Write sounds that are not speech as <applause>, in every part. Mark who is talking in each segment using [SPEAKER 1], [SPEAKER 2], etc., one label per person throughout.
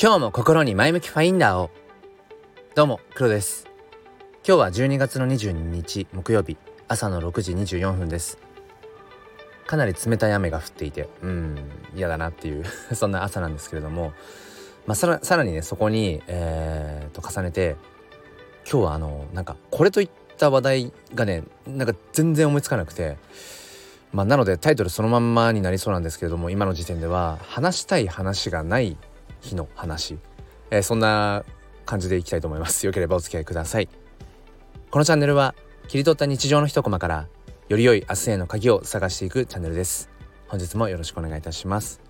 [SPEAKER 1] 今日も心に前向きファインダーを。どうも黒です。今日は12月の22日木曜日。朝の6時24分です。かなり冷たい雨が降っていてうん嫌だなっていう <laughs> そんな朝なんですけれども、まあ、さらさらにねそこに、えー、と重ねて今日はあのなんかこれといった話題がねなんか全然思いつかなくて。まあ、なのでタイトルそのまんまになりそうなんですけれども今の時点では話したい話がない日の話、えー、そんな感じでいきたいと思います。よければお付き合いください。このチャンネルは切り取った日常の一コマからより良い明日への鍵を探していくチャンネルです。本日もよろしくお願いいたします。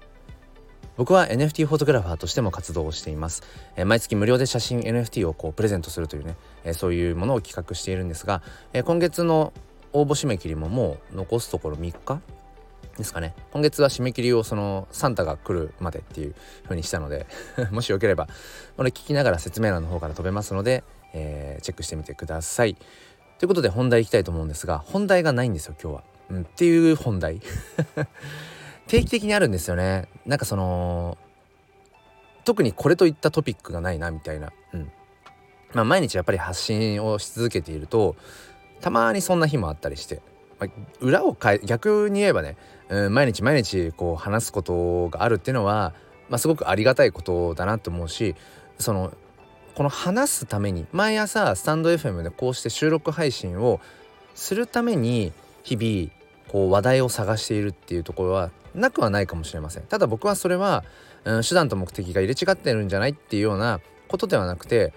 [SPEAKER 1] 僕は NFT フォトグラファーとしても活動をしています、えー、毎月無料で写真 NFT をこうプレゼントするというね、えー、そういうものを企画しているんですが、えー、今月の応募締め切りももう残すところ3日ですかね。今月は締め切りをそのサンタが来るまでっていう風にしたので <laughs> もしよければこれ聞きながら説明欄の方から飛べますので、えー、チェックしてみてください。ということで本題いきたいと思うんですが本題がないんですよ今日は、うん、っていう本題。<laughs> 定期的にあるんですよね。なんかその特にこれといったトピックがないなみたいな。うん。まあ毎日やっぱり発信をし続けているとたまにそんな日もあったりして。まあ、裏を変え逆に言えばね、うん、毎日毎日こう話すことがあるっていうのは、まあ、すごくありがたいことだなと思うしそのこの話すために毎朝スタンド FM でこうして収録配信をするために日々こう話題を探しているっていうところはなくはないかもしれません。ただ僕はそれは、うん、手段と目的が入れ違ってるんじゃないっていうようなことではなくて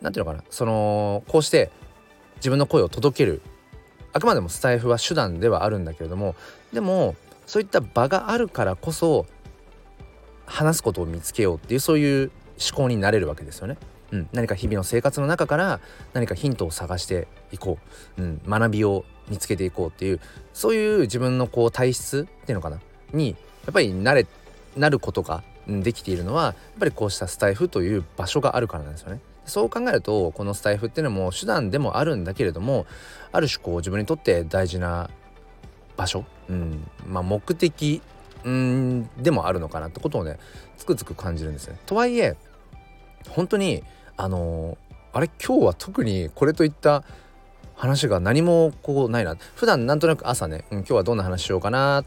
[SPEAKER 1] 何ていうのかなそのこうして自分の声を届けるあくまでもスタイフは手段ではあるんだけれどもでもそういった場があるからこそ話すことを見つけようっていうそういう思考になれるわけですよね。うん、何か日々の生活の中から何かヒントを探していこう、うん、学びを見つけていこうっていうそういう自分のこう体質っていうのかな？にやっぱりなれなることができているのはやっぱりこうしたスタイフという場所があるからなんですよね。そう考えるとこのスタイフっていうのも手段でもあるんだけれどもある種こう自分にとって大事な場所、うんまあ、目的うんでもあるのかなってことをねつくづく感じるんですね。とはいえ本当にあのー、あれ今日は特にこれといった話が何もこうないな普段なんとなく朝ね、うん、今日はどんな話しようかなっ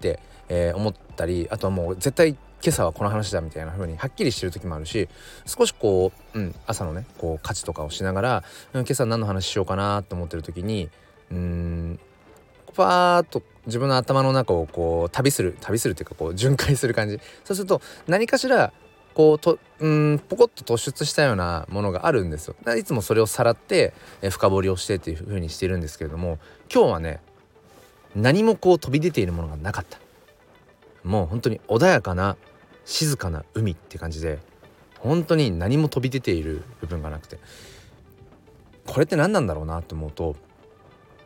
[SPEAKER 1] て、えー、思ったりあとはもう絶対今朝はこの話だみたいな風にはっきりしてる時もあるし少しこう、うん、朝のねこう価値とかをしながら、うん、今朝何の話しようかなと思ってる時にうんパーッと自分の頭の中をこう旅する旅するっていうかこう巡回する感じそうすると何かしらこうとうんポコッと突出したようなものがあるんですよ。いつもそれをさらってえ深掘りをしてっていう風にしてるんですけれども今日はね何もこう飛び出ているものがなかった。もう本当に穏やかな静かな海って感じで本当に何も飛び出ている部分がなくてこれって何なんだろうなと思うと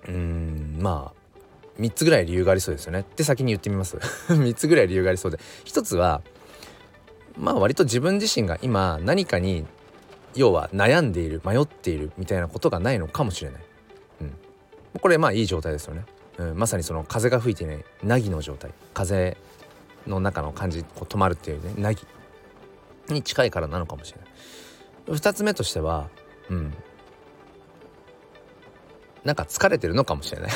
[SPEAKER 1] うーんまあ3つぐらい理由がありそうですよね。って先に言ってみます。<laughs> 3つぐらい理由がありそうで。1つはまあ割と自分自身が今何かに要は悩んでいる迷っているみたいなことがないのかもしれない、うん、これまあいい状態ですよね、うん、まさにその風が吹いてない凪の状態。風の中の感じこう止まるっていうね凪に近いからなのかもしれない。2つ目としてはうん。なんか疲れてるのかもしれない。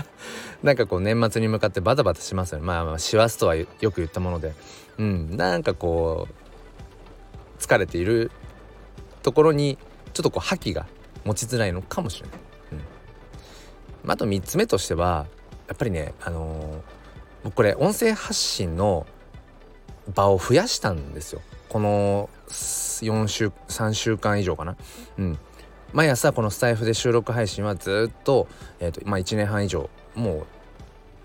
[SPEAKER 1] <laughs> なんかこう年末に向かってバタバタしますよね。まあまあ師走とはよく言ったもので。うん。なんかこう疲れているところにちょっとこう覇気が持ちづらいのかもしれない、うん、あと3つ目としてはやっぱりねあのー僕これ音声発信の場を増やしたんですよ。この4週3週間以上かな。うん。毎朝このスタイフで収録配信はずっと,、えーとまあ、1年半以上も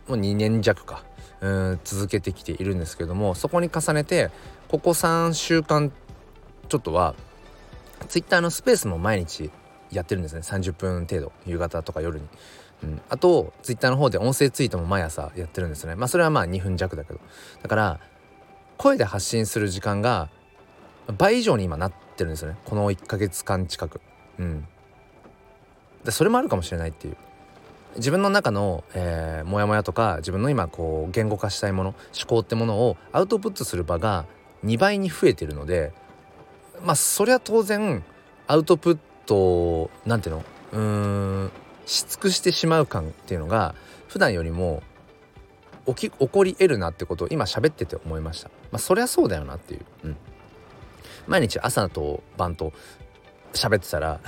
[SPEAKER 1] うもう2年弱か。うん続けてきているんですけどもそこに重ねてここ3週間ちょっとは Twitter のスペースも毎日やってるんですね。30分程度。夕方とか夜に。うん、あとツイッターの方で音声ツイートも毎朝やってるんですね。まあそれはまあ2分弱だけど。だから声で発信する時間が倍以上に今なってるんですよね。この1ヶ月間近く。うん。でそれもあるかもしれないっていう。自分の中の、え、モヤモヤとか自分の今こう言語化したいもの思考ってものをアウトプットする場が2倍に増えてるのでまあそりゃ当然アウトプットなんていうの？うーんし尽くしてしまう感っていうのが普段よりも起き起こり得るなってことを今喋ってて思いました。まあそりゃそうだよなっていう、うん、毎日朝と晩と喋ってたら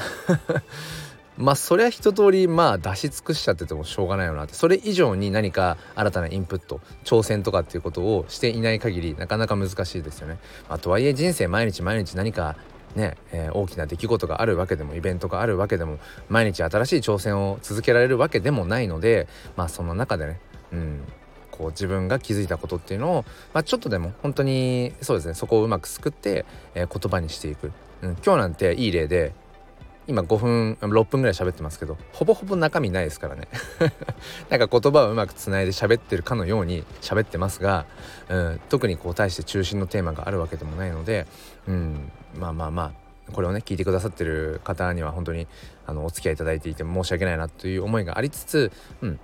[SPEAKER 1] <laughs> まあそりゃ一通りまあ出し尽くしちゃっててもしょうがないよなって。それ以上に何か新たなインプット挑戦とかっていうことをしていない限りなかなか難しいですよね。まあ、とはいえ人生毎日毎日何かね、えー、大きな出来事があるわけでもイベントがあるわけでも毎日新しい挑戦を続けられるわけでもないのでまあその中でね、うん、こう自分が気づいたことっていうのを、まあ、ちょっとでも本当にそうですねそこをうまくすくって、えー、言葉にしていく、うん、今日なんていい例で今5分6分ぐらい喋ってますけどほぼほぼ中身ないですからね <laughs> なんか言葉をうまくつないで喋ってるかのように喋ってますが、うん、特にこう対して中心のテーマがあるわけでもないので、うん、まあまあまあこれをね聞いてくださってる方には本当にあのお付き合いいただいていて申し訳ないなという思いがありつつ、うん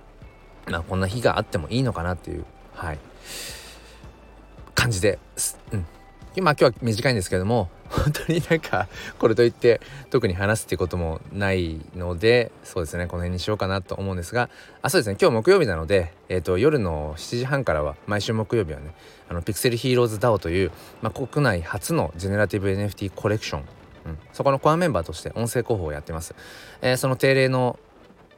[SPEAKER 1] まあ、こんな日があってもいいのかなっていうはい感じです。うんまあ今日は短いんですけども本当になんかこれといって特に話すっていうこともないのでそうですねこの辺にしようかなと思うんですがあそうですね今日木曜日なので、えーと、夜の7時半からは毎週木曜日はねあのピクセルヒーローズ DAO という、まあ、国内初のジェネラティブ NFT コレクション、うん、そこのコアメンバーとして音声広報をやってます、えー、その定例の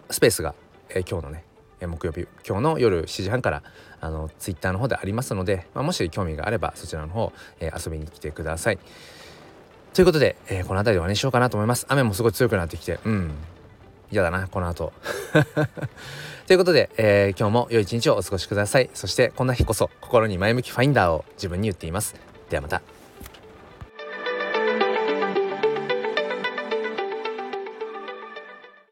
[SPEAKER 1] スペースが、えー、今日のね木曜日今日の夜7時半からあのツイッターの方でありますので、まあ、もし興味があればそちらの方、えー、遊びに来てください。ということで、えー、この辺りで終わりにしようかなと思います。雨もすごい強くなってきて、うん、嫌だな、この後。<laughs> ということで、えー、今日も良い一日をお過ごしください。そして、こんな日こそ心に前向きファインダーを自分に言っています。ではまた。